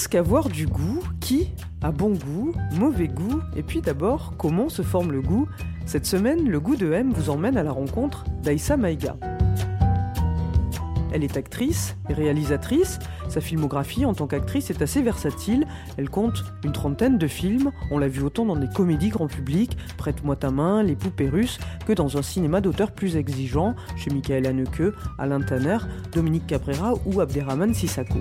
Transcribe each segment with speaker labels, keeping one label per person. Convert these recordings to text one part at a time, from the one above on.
Speaker 1: Qu'est-ce qu'avoir du goût Qui a bon goût Mauvais goût Et puis d'abord, comment se forme le goût Cette semaine, le goût de M vous emmène à la rencontre d'Aïssa Maïga. Elle est actrice et réalisatrice. Sa filmographie en tant qu'actrice est assez versatile. Elle compte une trentaine de films. On l'a vu autant dans des comédies grand public, Prête-moi ta main, Les poupées russes, que dans un cinéma d'auteur plus exigeant, chez Michael Haneke, Alain Tanner, Dominique Cabrera ou Abderrahmane Sissako.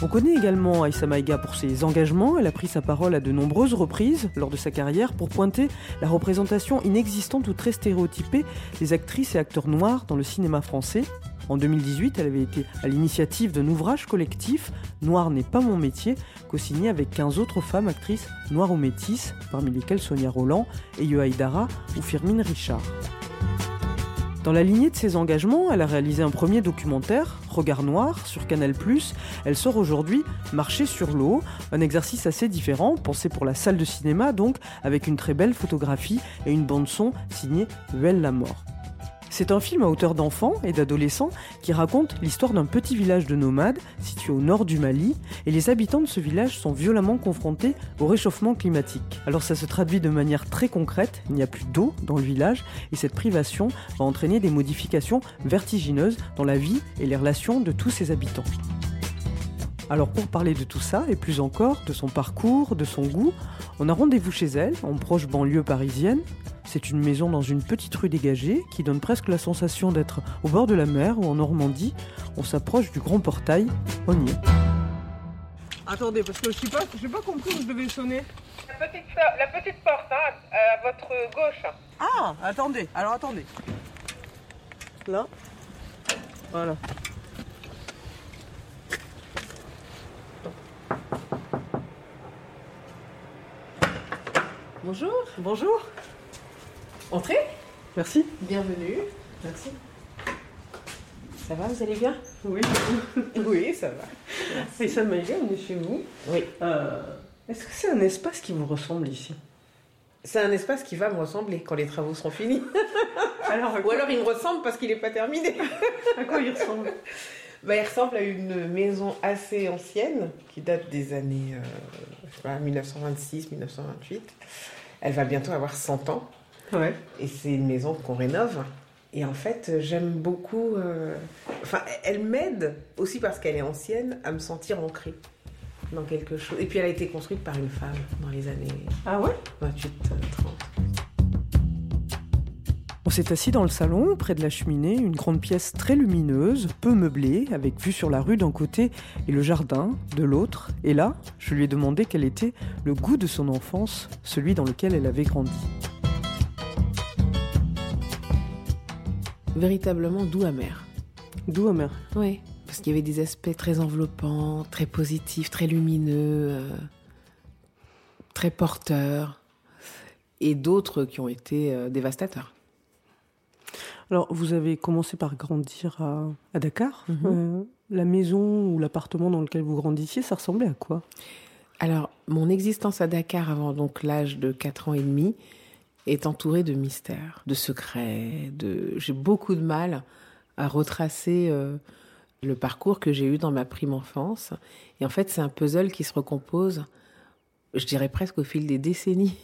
Speaker 1: On connaît également Aïssa Maïga pour ses engagements. Elle a pris sa parole à de nombreuses reprises lors de sa carrière pour pointer la représentation inexistante ou très stéréotypée des actrices et acteurs noirs dans le cinéma français. En 2018, elle avait été à l'initiative d'un ouvrage collectif Noir n'est pas mon métier, co-signé avec 15 autres femmes actrices noires ou métisses, parmi lesquelles Sonia Roland, Eyo Aïdara ou Firmine Richard. Dans la lignée de ses engagements, elle a réalisé un premier documentaire, Regard Noir, sur Canal+. Elle sort aujourd'hui Marcher sur l'eau, un exercice assez différent, pensé pour la salle de cinéma donc, avec une très belle photographie et une bande-son signée Huel la mort. C'est un film à hauteur d'enfants et d'adolescents qui raconte l'histoire d'un petit village de nomades situé au nord du Mali et les habitants de ce village sont violemment confrontés au réchauffement climatique. Alors ça se traduit de manière très concrète, il n'y a plus d'eau dans le village et cette privation va entraîner des modifications vertigineuses dans la vie et les relations de tous ses habitants. Alors pour parler de tout ça, et plus encore, de son parcours, de son goût, on a rendez-vous chez elle, en proche banlieue parisienne. C'est une maison dans une petite rue dégagée qui donne presque la sensation d'être au bord de la mer ou en Normandie. On s'approche du grand portail, on y est. Attendez, parce que je n'ai pas, j'ai pas compris où je devais sonner.
Speaker 2: La petite, la petite porte, hein, à votre gauche.
Speaker 1: Ah, attendez, alors attendez. Là Voilà.
Speaker 2: Bonjour.
Speaker 1: Bonjour.
Speaker 2: Entrez.
Speaker 1: Merci.
Speaker 2: Bienvenue. Merci. Ça va, vous allez bien?
Speaker 1: Oui.
Speaker 2: Oui, ça va.
Speaker 1: Et ça Maïga, on est chez vous.
Speaker 2: Oui.
Speaker 1: Euh, Est-ce que c'est un espace qui vous ressemble ici?
Speaker 2: C'est un espace qui va me ressembler quand les travaux seront finis.
Speaker 1: Alors,
Speaker 2: Ou alors il me ressemble parce qu'il n'est pas terminé.
Speaker 1: à quoi il ressemble?
Speaker 2: Bah, il ressemble à une maison assez ancienne qui date des années euh, je sais pas, 1926-1928. Elle va bientôt avoir 100 ans.
Speaker 1: Ouais.
Speaker 2: Et c'est une maison qu'on rénove. Et en fait, j'aime beaucoup. euh, Enfin, elle m'aide aussi parce qu'elle est ancienne à me sentir ancrée dans quelque chose. Et puis, elle a été construite par une femme dans les années
Speaker 1: Ah ouais?
Speaker 2: 28-30.
Speaker 1: On s'est assis dans le salon, près de la cheminée, une grande pièce très lumineuse, peu meublée, avec vue sur la rue d'un côté et le jardin de l'autre. Et là, je lui ai demandé quel était le goût de son enfance, celui dans lequel elle avait grandi.
Speaker 3: Véritablement doux amer.
Speaker 1: D'où amer
Speaker 3: Oui. Parce qu'il y avait des aspects très enveloppants, très positifs, très lumineux, euh, très porteurs, et d'autres qui ont été euh, dévastateurs.
Speaker 1: Alors, vous avez commencé par grandir à, à Dakar.
Speaker 3: Mhm.
Speaker 1: Euh, la maison ou l'appartement dans lequel vous grandissiez, ça ressemblait à quoi?
Speaker 3: Alors, mon existence à Dakar avant donc l'âge de 4 ans et demi est entourée de mystères, de secrets, de... J'ai beaucoup de mal à retracer euh, le parcours que j'ai eu dans ma prime enfance. Et en fait, c'est un puzzle qui se recompose, je dirais presque au fil des décennies,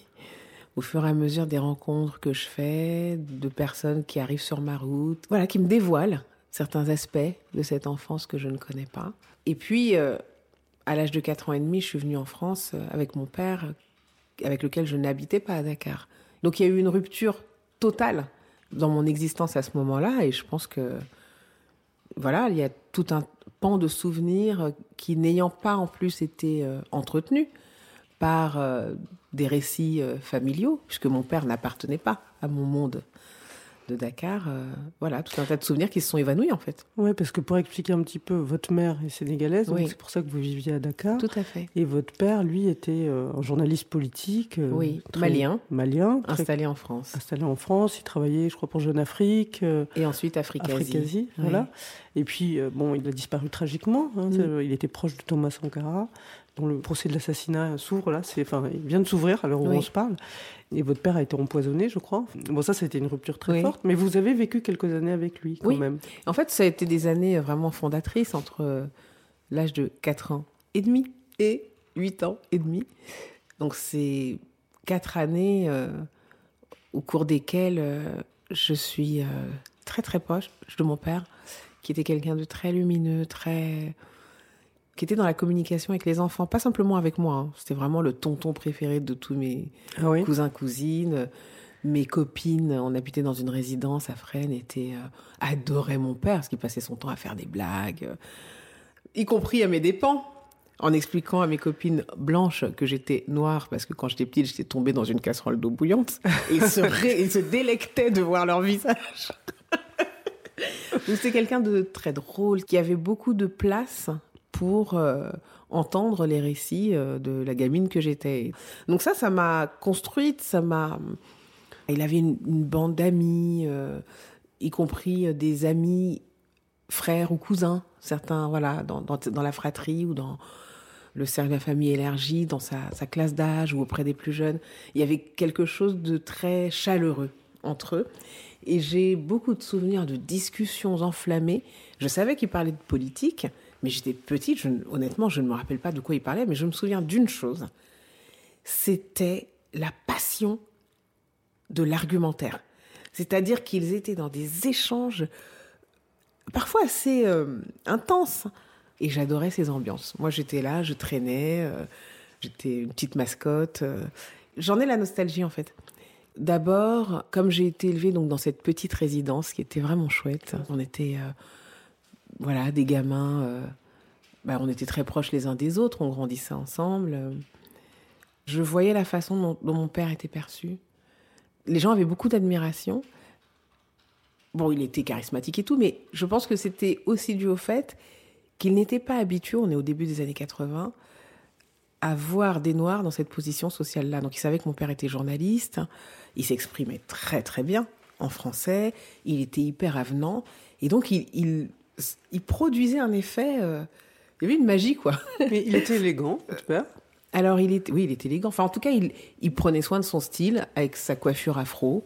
Speaker 3: au fur et à mesure des rencontres que je fais, de personnes qui arrivent sur ma route, voilà, qui me dévoilent certains aspects de cette enfance que je ne connais pas. Et puis, euh, à l'âge de 4 ans et demi, je suis venue en France euh, avec mon père, avec lequel je n'habitais pas à Dakar. Donc il y a eu une rupture totale dans mon existence à ce moment-là, et je pense que voilà, il y a tout un pan de souvenirs qui, n'ayant pas en plus été euh, entretenus par euh, des récits euh, familiaux, puisque mon père n'appartenait pas à mon monde de Dakar, euh, voilà, tout un tas de souvenirs qui se sont évanouis en fait.
Speaker 1: Oui, parce que pour expliquer un petit peu, votre mère est sénégalaise, donc
Speaker 3: Oui.
Speaker 1: c'est pour ça que vous viviez à Dakar.
Speaker 3: Tout à fait.
Speaker 1: Et votre père, lui, était euh, un journaliste politique. euh,
Speaker 3: Oui,
Speaker 1: très-
Speaker 3: malien,
Speaker 1: Malien, très
Speaker 3: installé en France.
Speaker 1: installé en France. Il travaillait, je crois, pour Jeune Afrique,
Speaker 3: Et ensuite Africasie.
Speaker 1: Africasie,
Speaker 3: Oui.
Speaker 1: voilà. Et puis, bon, il a disparu tragiquement. hein,
Speaker 3: Mm.
Speaker 1: Il était proche de Thomas Sankara, dont le procès de l'assassinat s'ouvre là. C'est, enfin, il vient de s'ouvrir à l'heure où
Speaker 3: Oui.
Speaker 1: on se parle. Et votre père a été empoisonné, je crois. Bon, ça, c'était une rupture très
Speaker 3: Oui.
Speaker 1: forte. Mais vous avez vécu quelques années avec lui, quand
Speaker 3: Oui.
Speaker 1: même.
Speaker 3: En fait, ça a été des années vraiment fondatrices entre euh, l'âge de 4 ans et demi et 8 ans et demi. Donc, c'est quatre années euh, au cours desquelles euh, je suis euh, très très proche de mon père, qui était quelqu'un de très lumineux, très qui était dans la communication avec les enfants, pas simplement avec moi. hein. C'était vraiment le tonton préféré de tous mes
Speaker 1: Ah oui.
Speaker 3: cousins, cousines. Mes copines, on habitait dans une résidence à Fresnes, étaient, euh, adoraient mon père, parce qu'il passait son temps à faire des blagues, euh, y compris à mes dépens, en expliquant à mes copines blanches que j'étais noire, parce que quand j'étais petite, j'étais tombée dans une casserole d'eau bouillante. Et ils se, ré- ils se délectaient de voir leur visage. Donc, C'était quelqu'un de très drôle, qui avait beaucoup de place pour euh, entendre les récits euh, de la gamine que j'étais. Donc ça, ça m'a construite, ça m'a... Il avait une, bande d'amis, euh, y compris des amis frères ou cousins, certains, voilà, dans, la fratrie ou dans le cercle de la famille élargie, dans sa, sa classe d'âge ou auprès des plus jeunes. Il y avait quelque chose de très chaleureux entre eux. Et j'ai beaucoup de souvenirs de discussions enflammées. Je savais qu'il parlait de politique, mais j'étais petite, honnêtement, je ne me rappelle pas de quoi il parlait, mais je me souviens d'une chose. C'était la passion de l'argumentaire. C'est-à-dire qu'ils étaient dans des échanges parfois assez euh, intenses. Et j'adorais ces ambiances. Moi, j'étais là, je traînais, euh, j'étais une petite mascotte. euh. J'en ai la nostalgie, en fait. D'abord, comme j'ai été élevée donc dans cette petite résidence qui était vraiment chouette, on était voilà des gamins, euh, bah, on était très proches les uns des autres, on grandissait ensemble. Je voyais la façon dont, mon père était perçu. Les gens avaient beaucoup d'admiration. Bon, il était charismatique et tout, mais je pense que c'était aussi dû au fait qu'il n'était pas habitué, on est au début des années 80, à voir des Noirs dans cette position sociale-là. Donc il savait que mon père était journaliste, il s'exprimait très très bien en français, il était hyper avenant, et donc il, il produisait un effet... euh, il y avait une magie, quoi.
Speaker 1: Mais il était élégant, votre père.
Speaker 3: Alors, il était, oui, il était élégant. Enfin, en tout cas, il, il prenait soin de son style avec sa coiffure afro.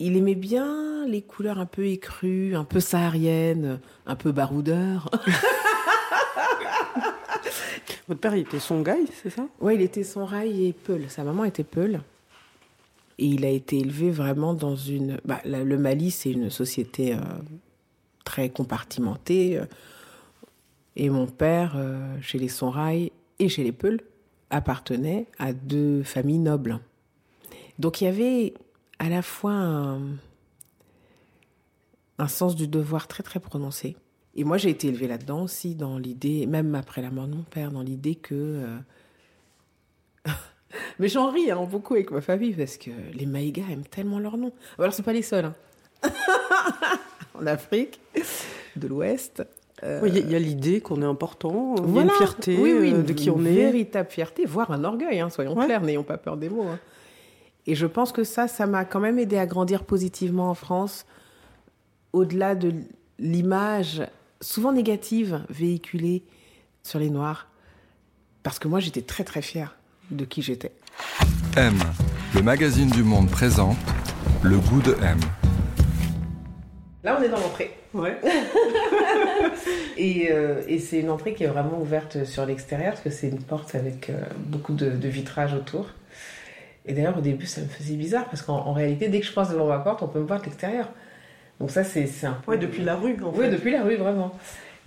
Speaker 3: Il aimait bien les couleurs un peu écrues, un peu sahariennes, un peu baroudeur.
Speaker 1: Votre père, il était songhai, c'est ça?
Speaker 3: Ouais, il était son rail et Peul. Sa maman était Peul. Et il a été élevé vraiment dans une. Bah, la- le Mali, c'est une société euh, très compartimentée. euh, Et mon père, euh, chez les Sonrail et chez les Peul, appartenait à deux familles nobles. Donc il y avait à la fois un, un sens du devoir très très prononcé. Et moi j'ai été élevée là-dedans aussi, dans l'idée, même après la mort de mon père, dans l'idée que... euh, Mais j'en ris hein, beaucoup avec ma famille parce que les Maïgas aiment tellement leur nom. Alors c'est pas les seuls. hein. en Afrique de l'Ouest. euh,
Speaker 1: Il y a- il y a, l'idée qu'on est important, il y a
Speaker 3: voilà.
Speaker 1: une fierté
Speaker 3: oui, oui,
Speaker 1: euh,
Speaker 3: une,
Speaker 1: de qui on
Speaker 3: une
Speaker 1: est.
Speaker 3: véritable fierté, voire un orgueil, hein, soyons
Speaker 1: Ouais.
Speaker 3: clairs, n'ayons pas peur des mots. hein. Et je pense que ça, ça m'a quand même aidé à grandir positivement en France, au-delà de l'image souvent négative véhiculée sur les Noirs. Parce que moi, j'étais très très fière de qui j'étais.
Speaker 4: M, le magazine du monde présente le goût de M.
Speaker 2: Là, on est dans l'entrée.
Speaker 1: Ouais.
Speaker 2: Et, euh, et c'est une entrée qui est vraiment ouverte sur l'extérieur, parce que c'est une porte avec euh, beaucoup de, de vitrage autour. Et d'ailleurs, au début, ça me faisait bizarre, parce qu'en en réalité, dès que je passe devant ma porte, on peut me voir de l'extérieur. Donc ça, c'est un peu...
Speaker 1: Ouais, depuis la rue, en
Speaker 2: Oui,
Speaker 1: fait.
Speaker 2: depuis la rue, vraiment.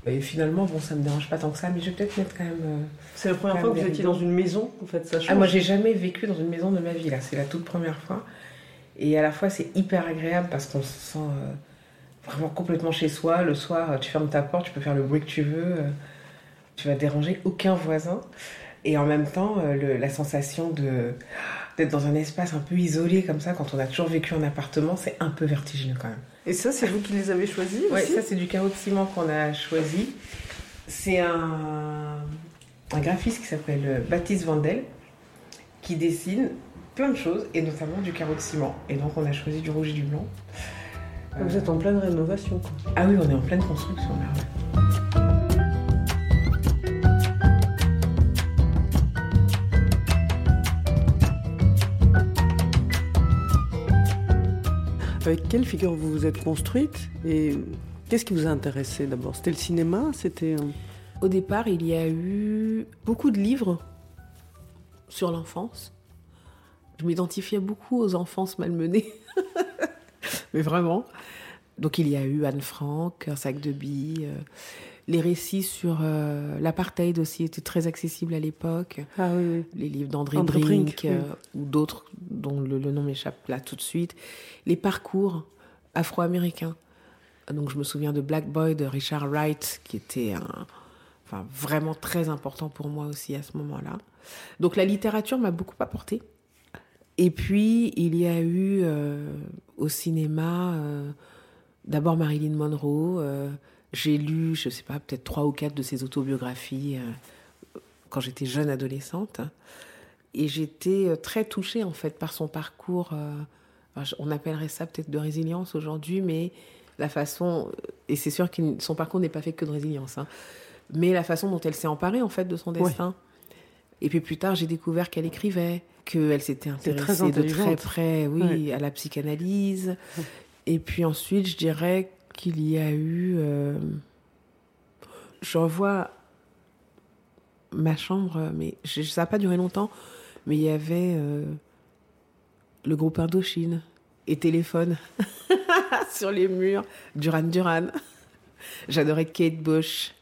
Speaker 2: Et finalement, bon, ça me dérange pas tant que ça, mais je vais peut-être mettre quand même... euh,
Speaker 1: C'est la première fois que vous étiez dans une maison, en fait, ça change.
Speaker 2: Ah, moi, j'ai jamais vécu dans une maison de ma vie, là. C'est la toute première fois. Et à la fois, c'est hyper agréable parce qu'on se sent euh, vraiment complètement chez soi. Le soir, tu fermes ta porte, tu peux faire le bruit que tu veux. euh, tu vas déranger aucun voisin. Et en même temps, euh, le- la sensation de d'être dans un espace un peu isolé comme ça, quand on a toujours vécu en appartement, c'est un peu vertigineux quand même.
Speaker 1: Et ça, c'est vous qui les avez choisis aussi
Speaker 2: ça c'est du carreau de ciment qu'on a choisi. C'est un, un graphiste qui s'appelle Baptiste Vandel qui dessine plein de choses et notamment du carreau de ciment. Et donc on a choisi du rouge et du blanc.
Speaker 1: Vous êtes en pleine rénovation. Quoi.
Speaker 2: Ah oui, on est en pleine construction là.
Speaker 1: Avec quelle figure vous vous êtes construite et qu'est-ce qui vous a intéressé d'abord? C'était le cinéma? C'était
Speaker 3: Au départ, il y a eu beaucoup de livres sur l'enfance. Je m'identifiais beaucoup aux enfances malmenées. Mais vraiment. Donc il y a eu Anne Frank, Un sac de billes. euh, les récits sur euh, l'apartheid aussi étaient très accessibles à l'époque.
Speaker 1: Ah oui, oui.
Speaker 3: Les livres d'André
Speaker 1: André
Speaker 3: Brink, euh, ou d'autres dont le, le nom m'échappe là tout de suite. Les parcours afro-américains. Donc je me souviens de Black Boy de Richard Wright, qui était un, enfin, vraiment très important pour moi aussi à ce moment-là. Donc la littérature m'a beaucoup apporté. Et puis il y a eu euh, au cinéma euh, d'abord Marilyn Monroe. euh, j'ai lu, je sais pas, peut-être trois ou quatre de ses autobiographies quand j'étais jeune adolescente. Et j'étais très touchée en fait par son parcours. on appellerait ça peut-être de résilience aujourd'hui, mais la façon, et c'est sûr que son parcours n'est pas fait que de résilience, hein, mais la façon dont elle s'est emparée en fait de son destin. Et puis plus tard, j'ai découvert qu'elle écrivait, qu'elle s'était
Speaker 1: très
Speaker 3: intéressée de très près, oui, à la psychanalyse. Et puis ensuite, je dirais qu'il y a eu. euh, je revois ma chambre, mais ça n'a pas duré longtemps, mais il y avait euh, le groupe Indochine et téléphone sur les murs, Duran Duran. J'adorais Kate Bush.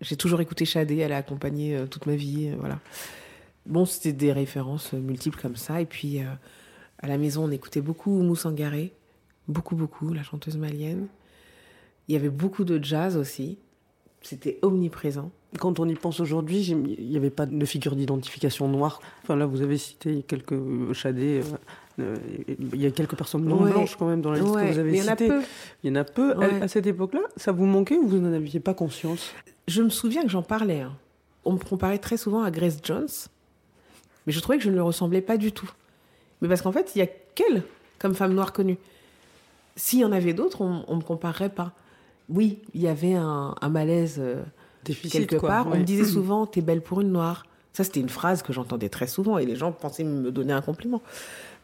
Speaker 3: J'ai toujours écouté Shadé, elle a accompagné euh, toute ma vie, euh, voilà. Bon, c'était des références euh, multiples comme ça. Et puis, à la maison, on écoutait beaucoup Oumou Sangaré, beaucoup, beaucoup, la chanteuse malienne. Il y avait beaucoup de jazz aussi. C'était omniprésent.
Speaker 1: Quand on y pense aujourd'hui, il n'y avait pas de figure d'identification noire. Enfin là, vous avez cité quelques chadés. euh, euh, il y a quelques personnes non
Speaker 3: Ouais.
Speaker 1: blanches quand même dans la liste
Speaker 3: Ouais,
Speaker 1: que vous avez
Speaker 3: mais il y en a
Speaker 1: citée.
Speaker 3: peu.
Speaker 1: Il y en a peu. À-
Speaker 3: Ouais.
Speaker 1: À, cette époque-là, ça vous manquait ou vous n'en aviez pas conscience?
Speaker 3: Je me souviens que j'en parlais. hein. On me comparait très souvent à Grace Jones, mais je trouvais que je ne le ressemblais pas du tout. Mais parce qu'en fait, il y a qu'elle comme femme noire connue. S'il y en avait d'autres, on ne me comparerait pas. Oui, il y avait un, un malaise euh,
Speaker 1: Déficit,
Speaker 3: quelque
Speaker 1: quoi,
Speaker 3: part. On me disait souvent, t'es belle pour une noire. Ça, c'était une phrase que j'entendais très souvent et les gens pensaient me donner un compliment.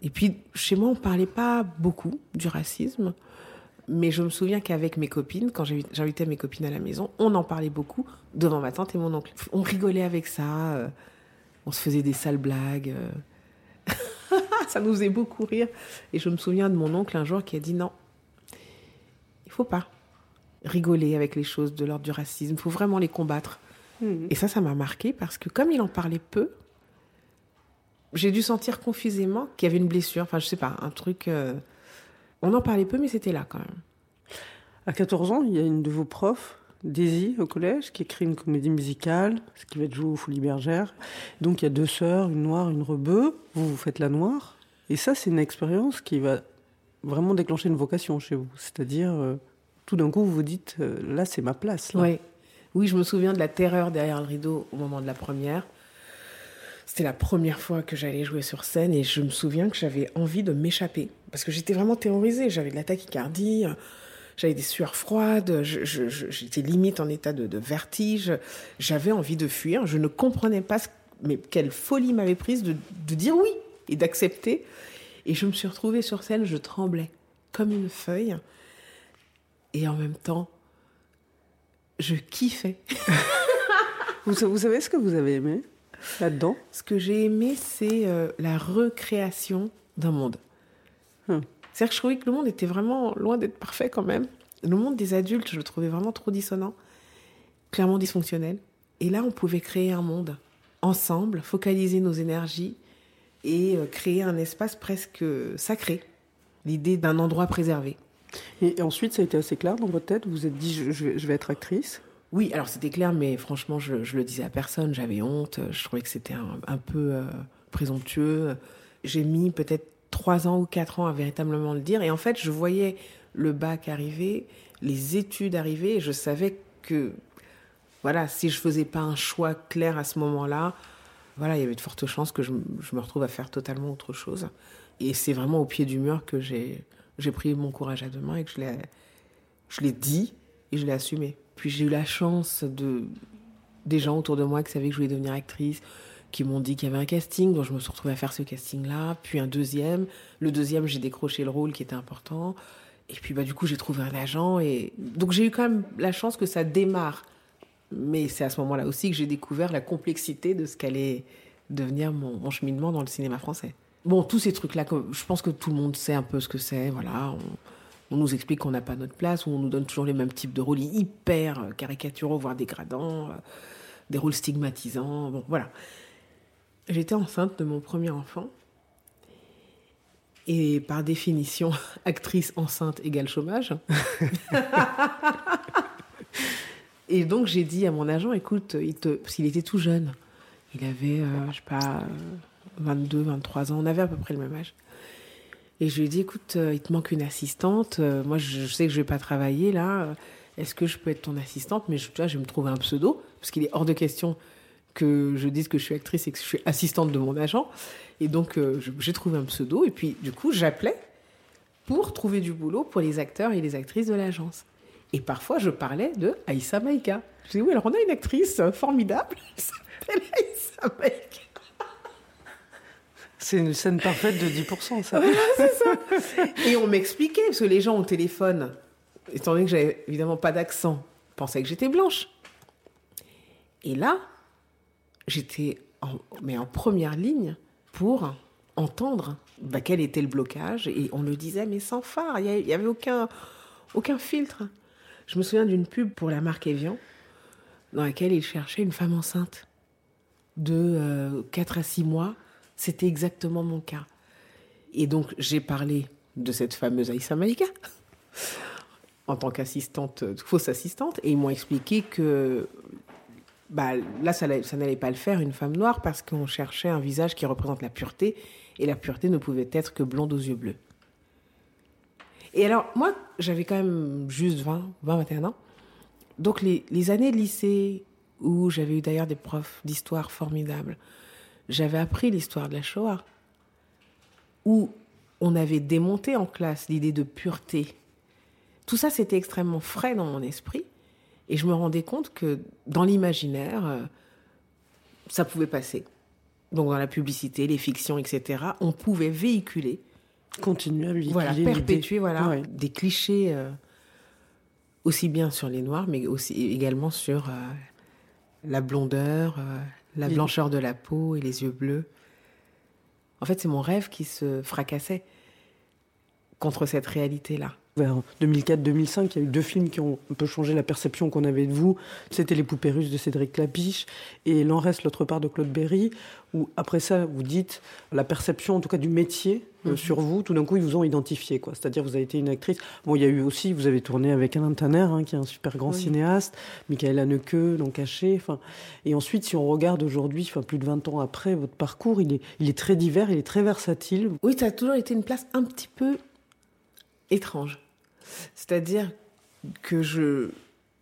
Speaker 3: Et puis, chez moi, on parlait pas beaucoup du racisme. Mais je me souviens qu'avec mes copines, quand j'invi- j'invitais mes copines à la maison, on en parlait beaucoup devant ma tante et mon oncle. On rigolait avec ça, euh, on se faisait des sales blagues. euh. ça nous faisait beaucoup rire. Et je me souviens de mon oncle un jour qui a dit non, il faut pas rigoler avec les choses de l'ordre du racisme, il faut vraiment les combattre.
Speaker 1: Mhm.
Speaker 3: Et ça, ça m'a marqué parce que comme il en parlait peu, j'ai dû sentir confusément qu'il y avait une blessure. Enfin, je sais pas, un truc. euh, On en parlait peu, mais c'était là quand même.
Speaker 1: À 14 ans, il y a une de vos profs, Daisy, au collège, qui écrit une comédie musicale, ce qui va être joué au Folies Bergères. Donc il y a deux sœurs, une noire, une rebeu. Vous, vous faites la noire. Et ça, c'est une expérience qui va vraiment déclencher une vocation chez vous. C'est-à-dire, euh, tout d'un coup, vous vous dites, euh, là, c'est ma place.
Speaker 3: Ouais. Oui, je me souviens de la terreur derrière le rideau au moment de la première. C'était la première fois que j'allais jouer sur scène et je me souviens que j'avais envie de m'échapper parce que j'étais vraiment terrorisée. J'avais de la tachycardie, euh, j'avais des sueurs froides, j'étais limite en état de, vertige. J'avais envie de fuir. Je ne comprenais pas mais quelle folie m'avait prise de dire oui et d'accepter. Et je me suis retrouvée sur scène, je tremblais comme une feuille et en même temps, je kiffais.
Speaker 1: Vous, vous savez ce que vous avez aimé là-dedans?
Speaker 3: Ce que j'ai aimé, c'est euh, la recréation d'un monde.
Speaker 1: Hum.
Speaker 3: C'est-à-dire que je trouvais que le monde était vraiment loin d'être parfait quand même. Le monde des adultes, je le trouvais vraiment trop dissonant, clairement dysfonctionnel. Et là, on pouvait créer un monde ensemble, focaliser nos énergies et euh, créer un espace presque sacré. L'idée d'un endroit préservé.
Speaker 1: Et ensuite, ça a été assez clair dans votre tête. Vous vous êtes dit, je, vais, être actrice.
Speaker 3: Oui, alors c'était clair, mais franchement, je, le disais à personne, j'avais honte, je trouvais que c'était un, peu euh, présomptueux. j'ai mis peut-être trois ans ou quatre ans à véritablement le dire. Et en fait, je voyais le bac arriver, les études arriver, et je savais que, voilà, si je faisais pas un choix clair à ce moment-là, voilà, il y avait de fortes chances que je me retrouve à faire totalement autre chose. Et c'est vraiment au pied du mur que j'ai j'ai pris mon courage à deux mains et que je l'ai dit et je l'ai assumé. Puis j'ai eu la chance de des gens autour de moi qui savaient que je voulais devenir actrice, qui m'ont dit qu'il y avait un casting, donc je me suis retrouvée à faire ce casting-là, puis un deuxième. Le deuxième, j'ai décroché le rôle qui était important. Et puis bah, du coup, j'ai trouvé un agent. Et... Donc j'ai eu quand même la chance que ça démarre. Mais c'est à ce moment-là aussi que j'ai découvert la complexité de ce qu'allait devenir mon, cheminement dans le cinéma français. Bon, tous ces trucs-là, je pense que tout le monde sait un peu ce que c'est. Voilà, on, on, nous explique qu'on n'a pas notre place, ou on nous donne toujours les mêmes types de rôles hyper caricaturaux, voire dégradants, des rôles stigmatisants. Bon, voilà. J'étais enceinte de mon premier enfant. Et par définition, actrice enceinte égale chômage. et donc j'ai dit à mon agent, écoute, il te... parce qu'il était tout jeune. Il avait, euh, je sais pas, 22, 23 ans. On avait à peu près le même âge. Et je lui ai dit, écoute, euh, il te manque une assistante. Euh, moi, je, sais que je vais pas travailler là. Est-ce que je peux être ton assistante? Mais je, tu vois, je vais me trouver un pseudo, parce qu'il est hors de question que je dise que je suis actrice et que je suis assistante de mon agent. Et donc, euh, j'ai trouvé un pseudo. Et puis, du coup, j'appelais pour trouver du boulot pour les acteurs et les actrices de l'agence. Et parfois, je parlais de Aïssa Maïka. Je dis, oui, alors on a une actrice formidable, elle s'appelle Aïssa Maïka.
Speaker 1: C'est une scène parfaite de 10%, ça.
Speaker 3: Voilà, c'est ça. Et on m'expliquait, parce que les gens au téléphone, étant donné que j'avais évidemment pas d'accent, pensaient que j'étais blanche. Et là, j'étais en, mais en première ligne pour entendre bah, quel était le blocage. Et on le disait, mais sans phare, il n'y avait aucun, aucun filtre. Je me souviens d'une pub pour la marque Evian, dans laquelle il cherchait une femme enceinte de euh, 4 à 6 mois. C'était exactement mon cas. Et donc, j'ai parlé de cette fameuse Aïssa Maïka en tant qu'assistante, fausse assistante, et ils m'ont expliqué que bah, là, ça, n'allait pas le faire, une femme noire, parce qu'on cherchait un visage qui représente la pureté, et la pureté ne pouvait être que blonde aux yeux bleus. Et alors, moi, j'avais quand même juste 20, 20 21 ans. Donc, les années de lycée, où j'avais eu d'ailleurs des profs d'histoire formidables, j'avais appris l'histoire de la Shoah, où on avait démonté en classe l'idée de pureté. Tout ça, c'était extrêmement frais dans mon esprit. Et je me rendais compte que dans l'imaginaire, euh, ça pouvait passer. Donc dans la publicité, les fictions, etc., on pouvait véhiculer.
Speaker 1: Continuer à véhiculer.
Speaker 3: Voilà, perpétuer voilà, ouais. des clichés euh, aussi bien sur les noirs, mais aussi également sur euh, la blondeur, euh, la oui. blancheur de la peau et les yeux bleus. En fait, c'est mon rêve qui se fracassait contre cette réalité-là
Speaker 1: vers 2004-2005, il y a eu deux films qui ont un peu changé la perception qu'on avait de vous. C'était Les poupées russes de Cédric Lapiche et L'en reste l'autre part de Claude Berry, où après ça, vous dites la perception, en tout cas du métier euh, -hmm. sur vous, tout d'un coup, ils vous ont identifié. quoi. C'est-à-dire, vous avez été une actrice. Bon, il y a eu aussi, vous avez tourné avec Alain Tanner, hein, qui est un super grand oui. cinéaste, Michael Haneke, donc Caché. Enfin, et ensuite, si on regarde aujourd'hui, enfin, plus de 20 ans après, votre parcours, il est, il est très divers, il est très versatile.
Speaker 3: Oui, ça a toujours été une place un petit peu étrange. C'est-à-dire que je,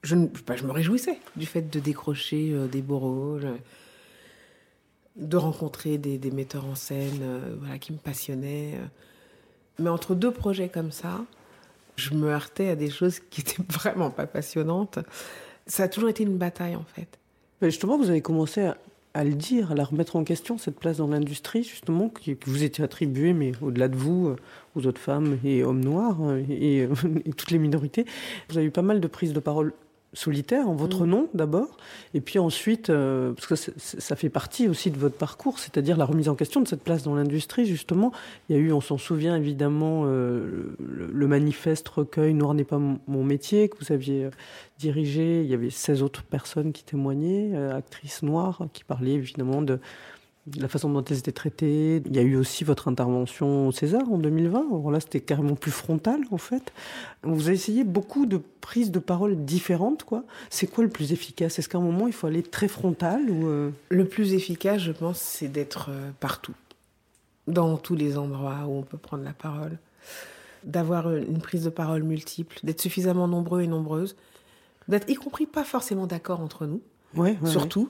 Speaker 3: je, bah, je, me réjouissais du fait de décrocher euh, des beaux rôles, de rencontrer des, metteurs en scène euh, voilà, qui me passionnaient. Mais entre deux projets comme ça, je me heurtais à des choses qui n'étaient vraiment pas passionnantes. Ça a toujours été une bataille en fait.
Speaker 1: Mais justement, vous avez commencé à, le dire, à la remettre en question, cette place dans l'industrie, justement, que vous étiez attribuée, mais au-delà de vous, aux autres femmes et hommes noirs et, et, toutes les minorités. Vous avez eu pas mal de prises de parole solitaires en votre mmh. nom d'abord, et puis ensuite, euh, parce que ça fait partie aussi de votre parcours, c'est-à-dire la remise en question de cette place dans l'industrie, justement. Il y a eu, on s'en souvient évidemment, euh, le, le, manifeste recueil Noir n'est pas mon métier, que vous aviez dirigé. Il y avait 16 autres personnes qui témoignaient, euh, actrices noires, qui parlaient évidemment de la façon dont elles étaient traitées. Il y a eu aussi votre intervention au César en 2020. Alors là, c'était carrément plus frontal, en fait. Vous avez essayé beaucoup de prises de parole différentes, quoi. C'est quoi le plus efficace? Est-ce qu'à un moment, il faut aller très frontal ou euh...
Speaker 3: Le plus efficace, je pense, c'est d'être euh, partout. dans tous les endroits où on peut prendre la parole, d'avoir une prise de parole multiple, d'être suffisamment nombreux et nombreuses, d'être y compris pas forcément d'accord entre nous,
Speaker 1: Ouais, ouais,
Speaker 3: surtout,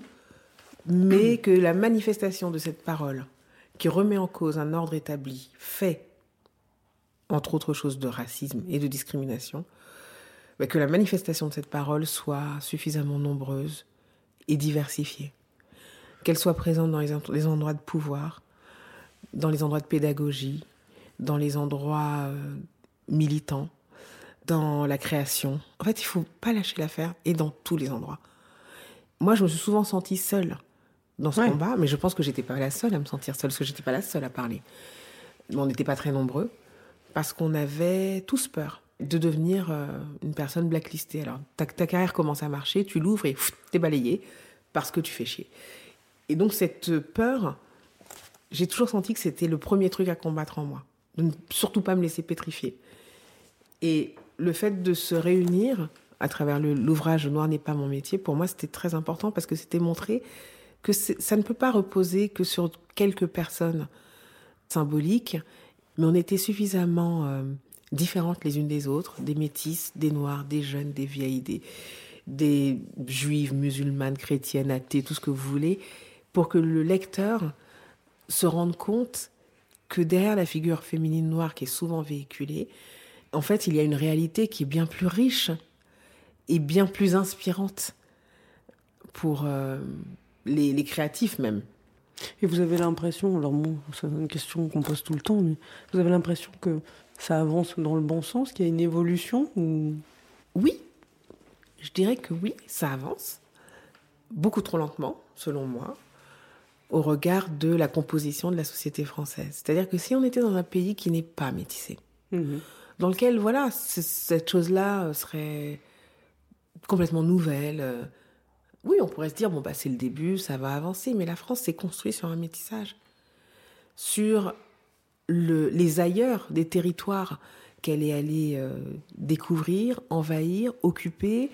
Speaker 3: mais que la manifestation de cette parole qui remet en cause un ordre établi, fait, entre autres choses, de racisme et de discrimination, bah, que la manifestation de cette parole soit suffisamment nombreuse et diversifiée. Qu'elle soit présente dans les, en- les endroits de pouvoir, dans les endroits de pédagogie, dans les endroits euh, militants, dans la création. En fait, il faut pas lâcher l'affaire et dans tous les endroits. Moi, je me suis souvent sentie seule dans ce
Speaker 1: Ouais.
Speaker 3: combat, mais je pense que j'étais pas la seule à me sentir seule, parce que j'étais pas la seule à parler. Mais on n'était pas très nombreux, parce qu'on avait tous peur de devenir euh, une personne blacklistée. Alors, ta, ta carrière commence à marcher, tu l'ouvres et t'es balayé parce que tu fais chier. Et donc, cette peur, j'ai toujours senti que c'était le premier truc à combattre en moi. De ne surtout pas me laisser pétrifier. Et le fait de se réunir à travers l'ouvrage Noir n'est pas mon métier, pour moi, c'était très important parce que c'était montrer que ça ne peut pas reposer que sur quelques personnes symboliques, mais on était suffisamment euh, différentes les unes des autres, des métisses, des noirs, des jeunes, des vieilles, des, des juives, musulmanes, chrétiennes, athées, tout ce que vous voulez, pour que le lecteur se rende compte que derrière la figure féminine noire qui est souvent véhiculée, en fait, il y a une réalité qui est bien plus riche et bien plus inspirante pour euh, les, les créatifs même.
Speaker 1: Et vous avez l'impression, alors bon, c'est une question qu'on pose tout le temps, mais vous avez l'impression que ça avance dans le bon sens, qu'il y a une évolution ou?
Speaker 3: Oui, je dirais que oui, ça avance. Beaucoup trop lentement, selon moi, au regard de la composition de la société française. C'est-à-dire que si on était dans un pays qui n'est pas métissé, dans lequel, voilà, cette chose-là euh, serait complètement nouvelle. Oui, on pourrait se dire, bon, bah, c'est le début, ça va avancer, mais la France s'est construite sur un métissage, sur le, les ailleurs des territoires qu'elle est allée euh, découvrir, envahir, occuper,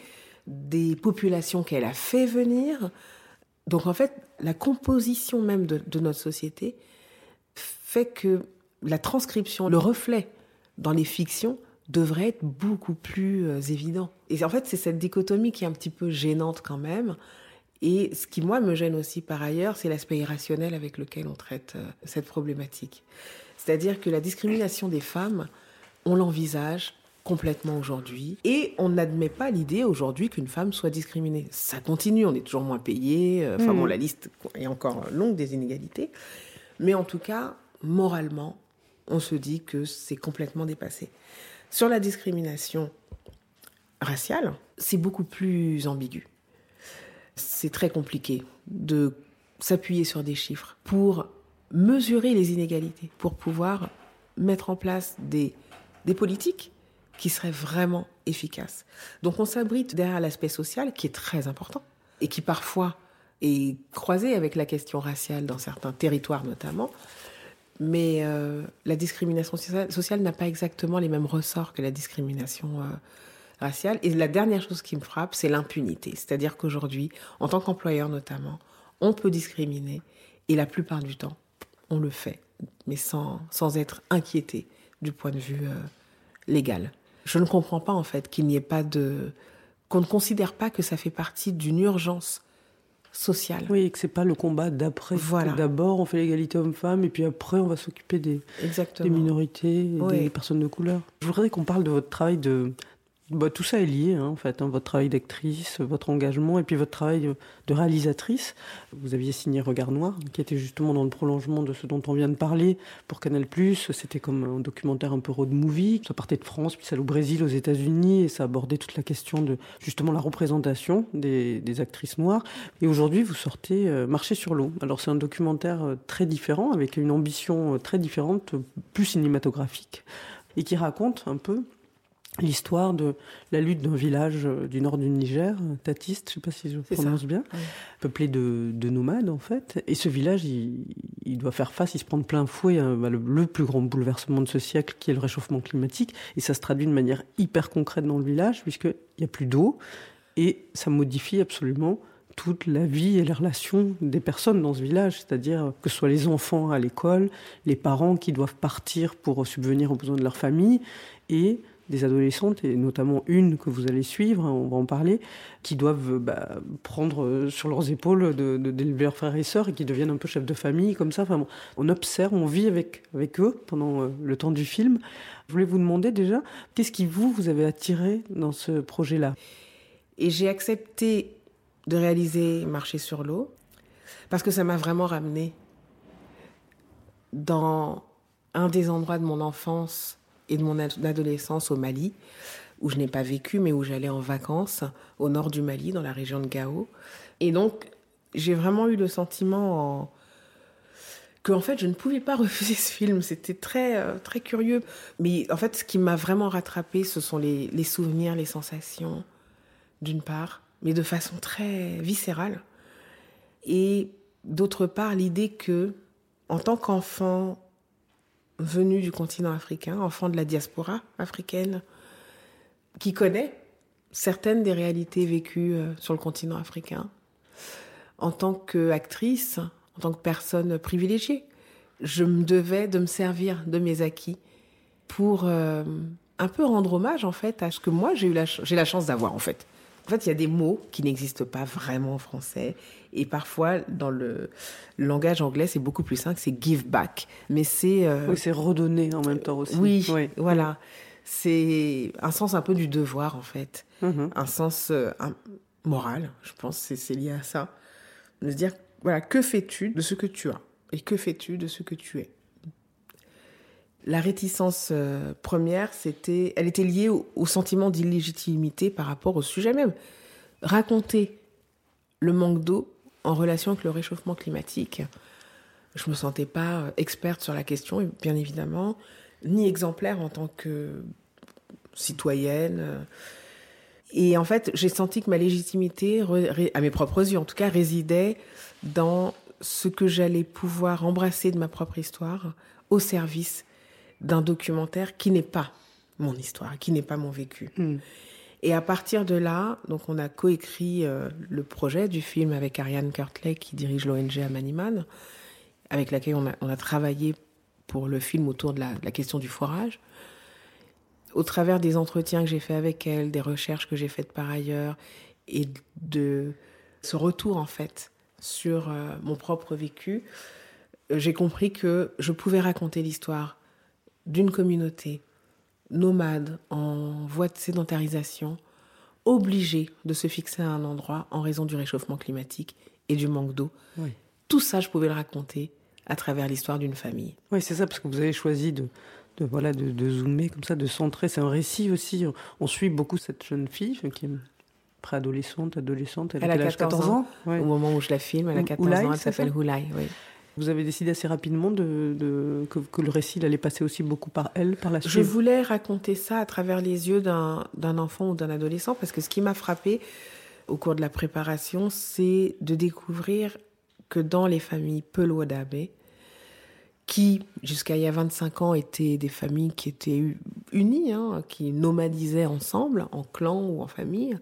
Speaker 3: des populations qu'elle a fait venir. Donc en fait, la composition même de notre société fait que la transcription, le reflet dans les fictions devrait être beaucoup plus euh, évident. Et en fait, c'est cette dichotomie qui est un petit peu gênante quand même. Et ce qui, moi, me gêne aussi par ailleurs, c'est l'aspect irrationnel avec lequel on traite euh, cette problématique. C'est-à-dire que la discrimination des femmes, on l'envisage complètement aujourd'hui. Et on n'admet pas l'idée aujourd'hui qu'une femme soit discriminée. Ça continue, on est toujours moins payé. euh, Enfin bon, la liste est encore longue des inégalités. Mais en tout cas, moralement, on se dit que c'est complètement dépassé. Sur la discrimination raciale, c'est beaucoup plus ambigu. C'est très compliqué de s'appuyer sur des chiffres pour mesurer les inégalités, pour pouvoir mettre en place des, des politiques qui seraient vraiment efficaces. Donc on s'abrite derrière l'aspect social qui est très important et qui parfois est croisé avec la question raciale dans certains territoires notamment. Mais euh, la discrimination sociale, n'a pas exactement les mêmes ressorts que la discrimination euh, raciale. Et la dernière chose qui me frappe, c'est l'impunité. C'est-à-dire qu'aujourd'hui, en tant qu'employeur notamment, on peut discriminer et la plupart du temps, on le fait, mais sans, sans être inquiété du point de vue euh, légal. Je ne comprends pas en fait qu'il n'y ait pas de... qu'on ne considère pas que ça fait partie d'une urgence sociale.
Speaker 1: Oui, et que c'est pas le combat d'après.
Speaker 3: Voilà.
Speaker 1: D'abord, on fait l'égalité homme-femme, et puis après, on va s'occuper des, des minorités, et
Speaker 3: Oui.
Speaker 1: des personnes de couleur. Je voudrais qu'on parle de votre travail de. Bah, tout ça est lié, hein, en fait. hein, votre travail d'actrice, votre engagement, et puis votre travail de réalisatrice. Vous aviez signé Regard Noir, qui était justement dans le prolongement de ce dont on vient de parler pour Canal+. C'était comme un documentaire un peu road movie. Ça partait de France, puis ça allait au Brésil, aux États-Unis, et ça abordait toute la question de justement la représentation des, des actrices noires. Et aujourd'hui, vous sortez euh, Marcher sur l'eau. Alors c'est un documentaire euh, très différent, avec une ambition euh, très différente, euh, plus cinématographique, et qui raconte un peu l'histoire de la lutte d'un village euh, du nord du Niger, Tatiste, je sais pas si je
Speaker 3: ça.
Speaker 1: prononce bien, peuplé de, de nomades en fait. Et ce village, il, il doit faire face, il se prend de plein fouet à bah, le, le plus grand bouleversement de ce siècle qui est le réchauffement climatique. Et ça se traduit de manière hyper concrète dans le village, puisqu'il n'y a plus d'eau, et ça modifie absolument toute la vie et les relations des personnes dans ce village, c'est-à-dire que ce soit les enfants à l'école, les parents qui doivent partir pour subvenir aux besoins de leur famille, et des adolescentes, et notamment une que vous allez suivre, hein, on va en parler, qui doivent bah, prendre sur leurs épaules d'élever leurs frères et sœurs et qui deviennent un peu chefs de famille, comme ça. Enfin, on observe, on vit avec, avec eux pendant euh, le temps du film. Je voulais vous demander déjà, qu'est-ce qui vous, vous avez attiré dans ce projet-là?
Speaker 3: Et j'ai accepté de réaliser Marcher sur l'eau parce que ça m'a vraiment ramené dans un des endroits de mon enfance et de mon adolescence au Mali, où je n'ai pas vécu, mais où j'allais en vacances au nord du Mali, dans la région de Gao. Et donc, j'ai vraiment eu le sentiment en... que, en fait, je ne pouvais pas refuser ce film. C'était très, euh, très curieux. Mais en fait, ce qui m'a vraiment rattrapé, ce sont les, les souvenirs, les sensations, d'une part, mais de façon très viscérale. Et d'autre part, l'idée que, en tant qu'enfant venu du continent africain, enfant de la diaspora africaine, qui connaît certaines des réalités vécues euh, sur le continent africain, en tant qu'actrice, en tant que personne privilégiée, je me devais de me servir de mes acquis pour euh, un peu rendre hommage en fait à ce que moi j'ai eu la, la chance d'avoir en fait. En fait, il y a des mots qui n'existent pas vraiment en français. Et parfois, dans le langage anglais, c'est beaucoup plus simple, c'est give back. Mais c'est.
Speaker 1: Euh... Oui, c'est redonner en même temps aussi.
Speaker 3: Oui, oui. voilà. C'est un sens un peu du devoir, en fait. Mm -hmm. Un sens euh, un, moral, je pense, c'est lié à ça. De se dire, voilà, que fais-tu de ce que tu as? Et que fais-tu de ce que tu es? La réticence euh, première, c'était, elle était liée au, sentiment d'illégitimité par rapport au sujet même. Raconter le manque d'eau en relation avec le réchauffement climatique, je me sentais pas experte sur la question, bien évidemment, ni exemplaire en tant que citoyenne. Et en fait, j'ai senti que ma légitimité, à mes propres yeux en tout cas, résidait dans ce que j'allais pouvoir embrasser de ma propre histoire au service d'un documentaire qui n'est pas mon histoire, qui n'est pas mon vécu. Mm. Et à partir de là, donc on a coécrit euh, le projet du film avec Ariane Kurtley qui dirige l'ONG Amaniman, avec laquelle on a, on a, travaillé pour le film autour de la, de la, question du forage. Au travers des entretiens que j'ai fait avec elle, des recherches que j'ai faites par ailleurs, et de ce retour en fait sur euh, mon propre vécu, euh, j'ai compris que je pouvais raconter l'histoire d'une communauté nomade en voie de sédentarisation, obligée de se fixer à un endroit en raison du réchauffement climatique et du manque d'eau. Oui. Tout ça, je pouvais le raconter à travers l'histoire d'une famille.
Speaker 1: Oui, c'est ça, parce que vous avez choisi de, de voilà, de, de, zoomer comme ça, de centrer. C'est un récit aussi. On suit beaucoup cette jeune fille qui est préadolescente, adolescente.
Speaker 3: Elle, elle a 14, 14 ans, ans? Ouais. au moment où je la filme. Elle a 14 Oulai, ans, elle s'appelle Houlai. Oui.
Speaker 1: Vous avez décidé assez rapidement de, de, que, que, le récit allait passer aussi beaucoup par elle, par la suite.
Speaker 3: Je voulais raconter ça à travers les yeux d'un enfant ou d'un adolescent, parce que ce qui m'a frappé au cours de la préparation, c'est de découvrir que dans les familles Peloadabe, qui jusqu'à il y a 25 ans étaient des familles qui étaient unies, hein, qui nomadisaient ensemble, en clan ou en famille,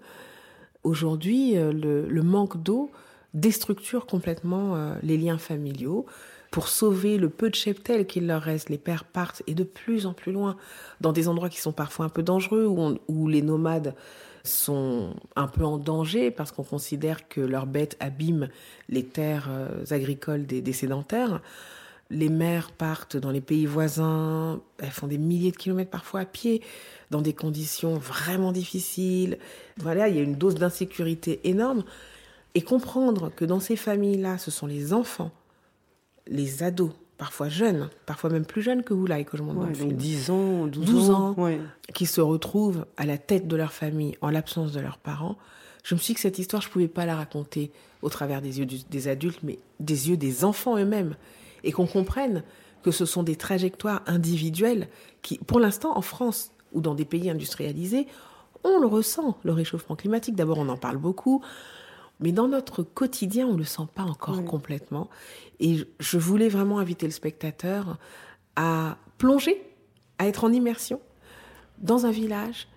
Speaker 3: aujourd'hui, le, le manque d'eau déstructurent complètement euh, les liens familiaux. Pour sauver le peu de cheptel qu'il leur reste, les pères partent et de plus en plus loin, dans des endroits qui sont parfois un peu dangereux, où, où les nomades sont un peu en danger parce qu'on considère que leurs bêtes abîment les terres euh, agricoles des, des sédentaires. Les mères partent dans les pays voisins, elles font des milliers de kilomètres parfois à pied, dans des conditions vraiment difficiles. Voilà, il y a une dose d'insécurité énorme. Et comprendre que dans ces familles-là, ce sont les enfants, les ados, parfois jeunes, parfois même plus jeunes que vous là, et que je m'en
Speaker 1: ouais, 10 ans, 12,
Speaker 3: 12
Speaker 1: ans,
Speaker 3: ans ouais. qui se retrouvent à la tête de leur famille en l'absence de leurs parents. Je me suis dit que cette histoire, je ne pouvais pas la raconter au travers des yeux des adultes, mais des yeux des enfants eux-mêmes. Et qu'on comprenne que ce sont des trajectoires individuelles qui, pour l'instant, en France ou dans des pays industrialisés, on le ressent, le réchauffement climatique. D'abord, on en parle beaucoup. Mais dans notre quotidien, on ne le sent pas encore oui. complètement. Et je voulais vraiment inviter le spectateur à plonger, à être en immersion dans un village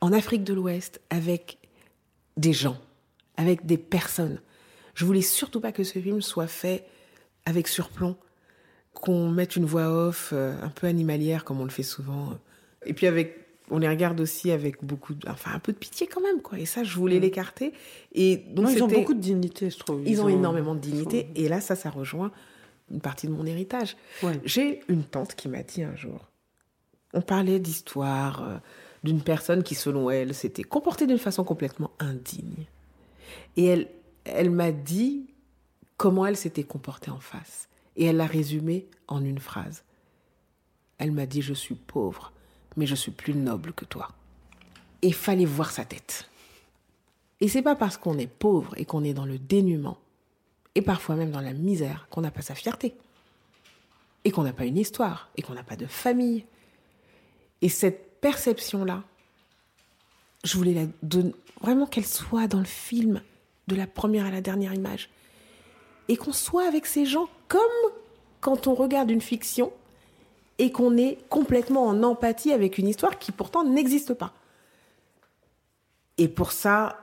Speaker 3: en Afrique de l'Ouest avec des gens, avec des personnes Je voulais surtout pas que ce film soit fait avec surplomb, qu'on mette une voix off euh, un peu animalière comme on le fait souvent. Et puis avec on les regarde aussi avec beaucoup, de, enfin un peu de pitié quand même, quoi. Et ça, je voulais
Speaker 1: Mm.
Speaker 3: l'écarter. Et donc
Speaker 1: Non, ils ont beaucoup de dignité, je trouve.
Speaker 3: ils ont énormément de dignité. Et là, ça, ça rejoint une partie de mon héritage.
Speaker 1: Ouais.
Speaker 3: J'ai une tante qui m'a dit un jour, on parlait d'histoire euh, d'une personne qui, selon elle, s'était comportée d'une façon complètement indigne. Et elle, elle m'a dit comment elle s'était comportée en face. Et elle l'a résumé en une phrase. Elle m'a dit, je suis pauvre, mais je suis plus noble que toi. Et fallait voir sa tête. Et c'est pas parce qu'on est pauvre et qu'on est dans le dénuement, et parfois même dans la misère, qu'on n'a pas sa fierté. Et qu'on n'a pas une histoire, et qu'on n'a pas de famille. Et cette perception-là, je voulais la donner, vraiment qu'elle soit dans le film, de la première à la dernière image. Et qu'on soit avec ces gens comme quand on regarde une fiction et qu'on est complètement en empathie avec une histoire qui pourtant n'existe pas. Et pour ça,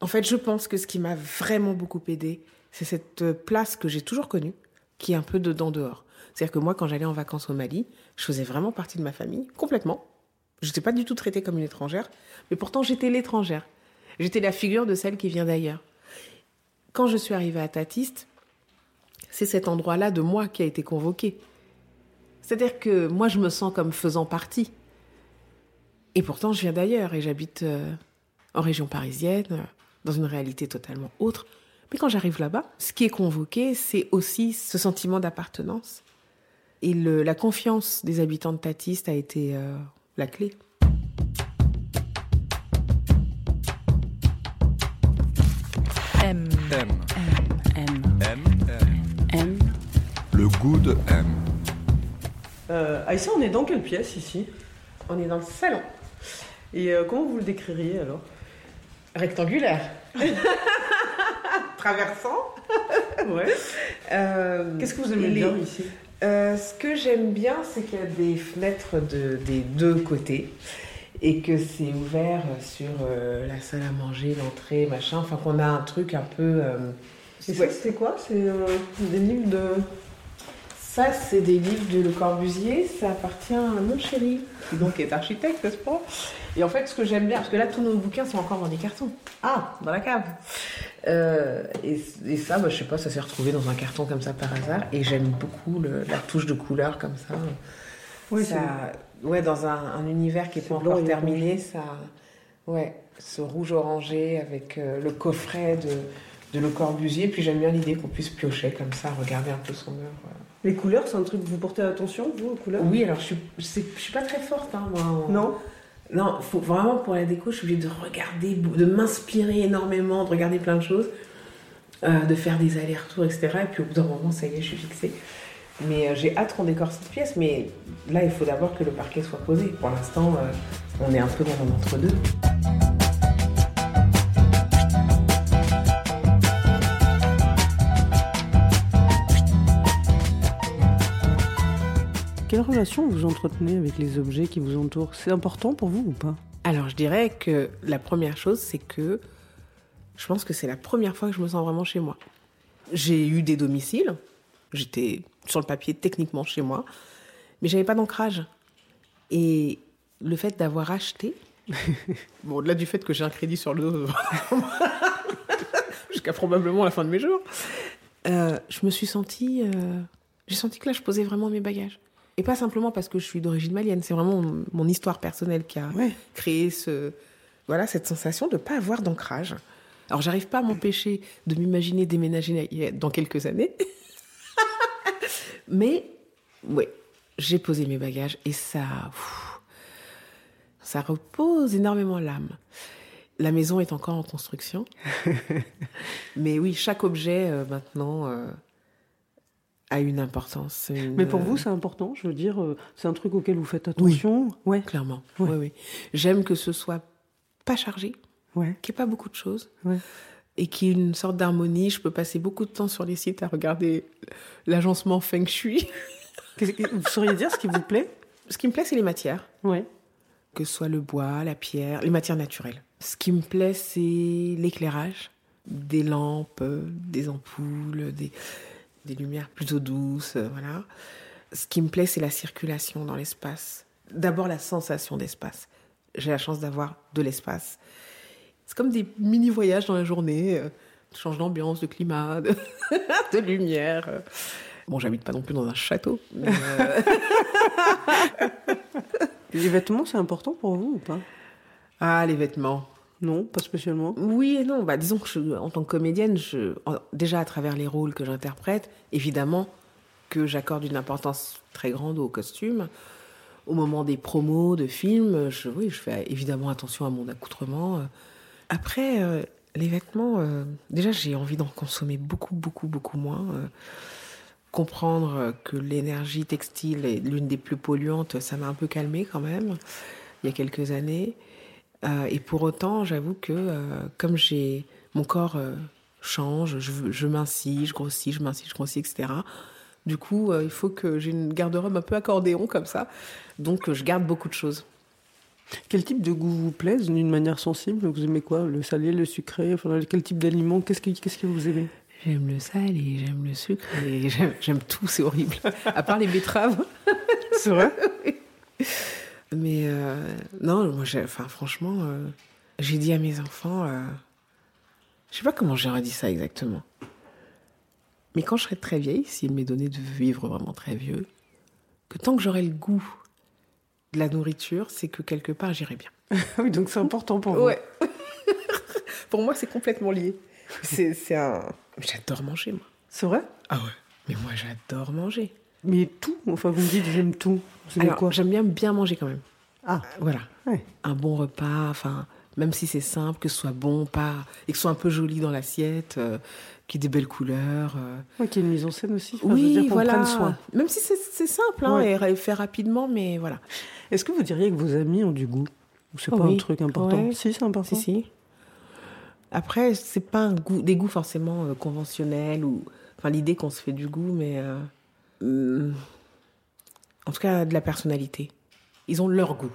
Speaker 3: en fait, je pense que ce qui m'a vraiment beaucoup aidé, c'est cette place que j'ai toujours connue, qui est un peu dedans dehors. C'est-à-dire que moi, quand j'allais en vacances au Mali, je faisais vraiment partie de ma famille, complètement. Je n'étais pas du tout traitée comme une étrangère, mais pourtant j'étais l'étrangère. J'étais la figure de celle qui vient d'ailleurs. Quand je suis arrivée à Tatiste, c'est cet endroit-là de moi qui a été convoqué. C'est-à-dire que moi, je me sens comme faisant partie. Et pourtant, je viens d'ailleurs et j'habite euh, en région parisienne, euh, dans une réalité totalement autre. Mais quand j'arrive là-bas, ce qui est convoqué, c'est aussi ce sentiment d'appartenance. Et le- la confiance des habitants de Tatiste a été euh, la clé.
Speaker 5: M.
Speaker 4: M.
Speaker 5: M.
Speaker 4: M. M.
Speaker 5: M.
Speaker 4: Le goût de M.
Speaker 1: Euh, Aïssa, on est dans quelle pièce ici?
Speaker 3: On est dans le salon
Speaker 1: Et euh, comment vous le décririez alors?
Speaker 3: Rectangulaire. Traversant.
Speaker 1: Ouais.
Speaker 3: Euh,
Speaker 1: Qu'est-ce que vous aimez bien ici?
Speaker 3: Euh, ce que j'aime bien, c'est qu'il y a des fenêtres de- des deux côtés et que c'est ouvert sur la salle à manger, l'entrée, machin. Enfin, qu'on a un truc un peu.
Speaker 1: Et
Speaker 3: ouais.
Speaker 1: ça, c'est quoi? C'est des livres de.
Speaker 3: Ça, c'est des livres de Le Corbusier. Ça appartient à mon chéri, qui donc est architecte, n'est-ce pas? Et en fait, ce que j'aime bien, parce que là, tous nos bouquins sont encore dans des cartons. Ah, dans la cave. Euh, et, et ça, bah, je sais pas, ça s'est retrouvé dans un carton comme ça par hasard. Et j'aime beaucoup le- la touche de couleur comme ça.
Speaker 1: Oui,
Speaker 3: ça, ouais, dans un, un univers qui n'est pas encore terminé, ça, ouais, ce rouge orangé avec euh, le coffret de, de Le Corbusier. Puis j'aime bien l'idée qu'on puisse piocher comme ça, regarder un peu son œuvre.
Speaker 1: Les couleurs, c'est un truc que vous portez attention, vous, aux couleurs?
Speaker 3: Oui, alors je suis, je suis pas très forte, hein, moi.
Speaker 1: Non?
Speaker 3: Non, faut vraiment pour la déco, je suis obligée de regarder, de m'inspirer énormément, de regarder plein de choses, euh, de faire des allers-retours, etc. Et puis au bout d'un moment, ça y est, je suis fixée. Mais euh, j'ai hâte qu'on décore cette pièce, mais là, il faut d'abord que le parquet soit posé. Pour l'instant, euh, on est un peu dans un entre-deux.
Speaker 1: Quelle relation vous entretenez avec les objets qui vous entourent? C'est important pour vous ou pas?
Speaker 3: Alors, je dirais que la première chose, c'est que je pense que c'est la première fois que je me sens vraiment chez moi. J'ai eu des domiciles, j'étais sur le papier techniquement chez moi, mais j'avais pas d'ancrage. Et le fait d'avoir acheté, bon, au-delà du fait que j'ai un crédit sur le dos, jusqu'à probablement la fin de mes jours, euh, je me suis sentie, euh, j'ai senti que là, je posais vraiment mes bagages. Et pas simplement parce que je suis d'origine malienne, c'est vraiment mon, mon histoire personnelle qui a
Speaker 1: Ouais.
Speaker 3: créé ce, voilà, cette sensation de ne pas avoir d'ancrage. Alors, j'arrive pas à m'empêcher de m'imaginer déménager dans quelques années. Mais, ouais, j'ai posé mes bagages et ça, pff, ça repose énormément l'âme. La maison est encore en construction. Mais oui, chaque objet euh, maintenant euh, a une importance. une-
Speaker 1: Mais pour vous, c'est important, je veux dire, euh, c'est un truc auquel vous faites attention Ouais,
Speaker 3: Clairement.
Speaker 1: Ouais.
Speaker 3: Oui, oui. J'aime que ce soit pas chargé,
Speaker 1: ouais,
Speaker 3: qu'il n'y ait pas beaucoup de choses. Et qu'il y ait une sorte d'harmonie. Je peux passer beaucoup de temps sur les sites à regarder l'agencement feng shui.
Speaker 1: Vous sauriez dire ce qui vous plaît?
Speaker 3: Ce qui me plaît, c'est les matières.
Speaker 1: Ouais.
Speaker 3: Que ce soit le bois, la pierre, les matières naturelles. Ce qui me plaît, c'est l'éclairage. des lampes, euh, des ampoules, des, des lumières plutôt douces, euh, voilà. Ce qui me plaît, c'est la circulation dans l'espace. D'abord, la sensation d'espace. J'ai la chance d'avoir de l'espace. C'est comme des mini-voyages dans la journée. euh, Tu changes d'ambiance, de climat, de, de lumière. euh. Bon, j'habite pas non plus dans un château. mais, euh,
Speaker 1: Les vêtements, c'est important pour vous ou pas?
Speaker 3: Ah, les vêtements.
Speaker 1: Non, pas spécialement.
Speaker 3: Oui et non. Bah, disons que je- en tant que comédienne, je, déjà à travers les rôles que j'interprète, évidemment que j'accorde une importance très grande aux costumes. Au moment des promos de films, je, oui, je fais évidemment attention à mon accoutrement. Après, euh, les vêtements, euh, déjà j'ai envie d'en consommer beaucoup, beaucoup, beaucoup moins. Euh, comprendre que l'énergie textile est l'une des plus polluantes, ça m'a un peu calmé quand même, il y a quelques années. Euh, et pour autant, j'avoue que euh, comme j'ai mon corps euh, change, je, je mincis, je grossis, je mincis, je grossis, etc. Du coup, euh, il faut que j'ai une garde-robe un peu accordéon comme ça. Donc, euh, je garde beaucoup de choses.
Speaker 1: Quel type de goût vous plaise d'une manière sensible? Vous aimez quoi? Le salé, le sucré? Enfin, Quel type d'aliment? Qu'est-ce que, qu'est-ce que vous aimez?
Speaker 3: J'aime le salé, j'aime le sucre, et j'aime, j'aime tout, c'est horrible. À part les betteraves.
Speaker 1: C'est vrai?
Speaker 3: Mais euh, non, moi, enfin, franchement, euh, j'ai dit à mes enfants, euh, je sais pas comment j'aurais dit ça exactement. Mais quand je serai très vieille, s'il m'est donné de vivre vraiment très vieux, que tant que j'aurai le goût de la nourriture, c'est que quelque part j'irai bien.
Speaker 1: Oui, donc c'est important pour vous.
Speaker 3: Ouais. Pour moi, c'est complètement lié. C'est un. J'adore manger, moi.
Speaker 1: C'est vrai?
Speaker 3: Ah ouais. Mais moi, j'adore manger.
Speaker 1: Mais tout Enfin, vous me dites j'aime tout.
Speaker 3: Alors,
Speaker 1: quoi
Speaker 3: j'aime bien bien manger quand même.
Speaker 1: Ah,
Speaker 3: Voilà.
Speaker 1: ouais.
Speaker 3: un bon repas, enfin, même si c'est simple, que ce soit bon, pas, et que ce soit un peu joli dans l'assiette, euh, qu'il y ait des belles couleurs. euh.
Speaker 1: Ouais, qu'il y ait une mise en scène aussi. Enfin, je veux
Speaker 3: oui,
Speaker 1: dire,
Speaker 3: voilà.
Speaker 1: prenne soin.
Speaker 3: Même si c'est simple, hein,
Speaker 1: Ouais.
Speaker 3: et fait rapidement, mais voilà.
Speaker 1: Est-ce que vous diriez que vos amis ont du goût? Ou c'est
Speaker 3: Oh
Speaker 1: pas un
Speaker 3: oui.
Speaker 1: truc important?
Speaker 3: Ouais.
Speaker 1: Si, c'est important.
Speaker 3: Si, si. Après, c'est pas un goût, des goûts forcément euh, conventionnels ou, enfin, l'idée qu'on se fait du goût, mais euh, en tout cas de la personnalité. Ils ont leur goût.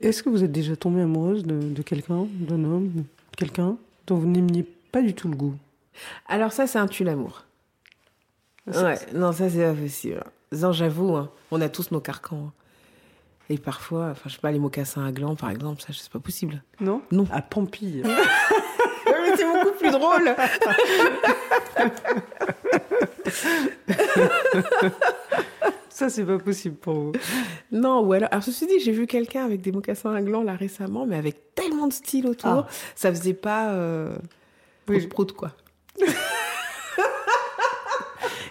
Speaker 1: Est-ce que vous êtes déjà tombée amoureuse de, de quelqu'un, d'un homme, quelqu'un dont vous n'aimiez pas du tout le goût?
Speaker 3: Alors ça, c'est un tue l'amour.
Speaker 1: Ça,
Speaker 3: Ouais, non, ça c'est pas possible. Non, j'avoue, hein, on a tous nos carcans. hein. Et parfois, enfin, je sais pas, les mocassins à gland, par exemple, ça, c'est pas possible.
Speaker 1: Non?
Speaker 3: Non.
Speaker 1: À Pampille.
Speaker 3: Mais c'est beaucoup plus drôle.
Speaker 1: Ça, c'est pas possible pour vous.
Speaker 3: Non, ou alors, alors ceci dit, j'ai vu quelqu'un avec des mocassins à gland là récemment, mais avec tellement de style autour,
Speaker 1: Ah.
Speaker 3: ça faisait pas euh,
Speaker 1: Oui.
Speaker 3: prout-prout, quoi.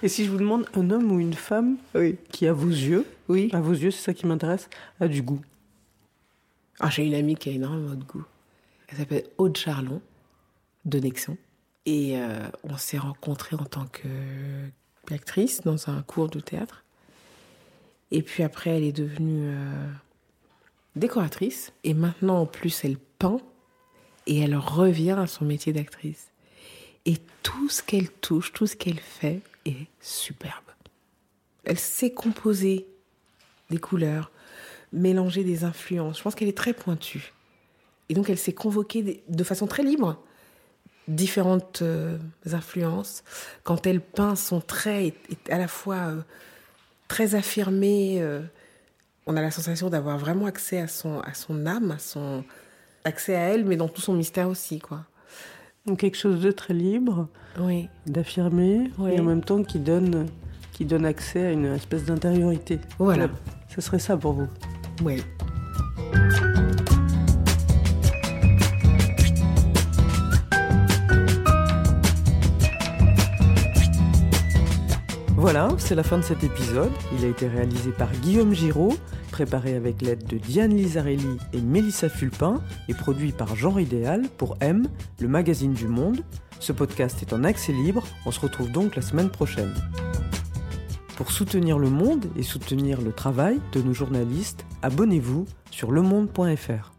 Speaker 1: Et si je vous demande un homme ou une femme
Speaker 3: Oui.
Speaker 1: qui, à vos yeux,
Speaker 3: Oui.
Speaker 1: à vos yeux, c'est ça qui m'intéresse, a du goût
Speaker 3: Ah, j'ai une amie qui a énormément de goût. Elle s'appelle Aude Charlon, de Nexon. Et euh, on s'est rencontrés en tant qu'actrice dans un cours de théâtre. Et puis après, elle est devenue euh, décoratrice. Et maintenant, en plus, elle peint. Et elle revient à son métier d'actrice. Et tout ce qu'elle touche, tout ce qu'elle fait est superbe. Elle sait composer des couleurs, mélanger des influences. Je pense qu'elle est très pointue. Et donc, elle s'est convoquer des- de façon très libre différentes euh, influences. Quand elle peint, son trait est, est à la fois euh, très affirmé. euh, on a la sensation d'avoir vraiment accès à son, à son âme, à son accès à elle, mais dans tout son mystère aussi, quoi.
Speaker 1: Donc quelque chose de très libre,
Speaker 3: Oui.
Speaker 1: d'affirmé,
Speaker 3: Oui.
Speaker 1: et en même temps qui donne, qui donne accès à une espèce d'intériorité.
Speaker 3: Voilà.
Speaker 1: Ce serait ça pour vous
Speaker 3: Oui.
Speaker 1: C'est la fin de cet épisode. Il a été réalisé par Guillaume Giraud, préparé avec l'aide de Diane Lizarelli et Mélissa Fulpin et produit par Genre Idéal pour M, le magazine du monde. Ce podcast est en accès libre, on se retrouve donc la semaine prochaine. Pour soutenir le monde et soutenir le travail de nos journalistes, abonnez-vous sur lemonde.fr.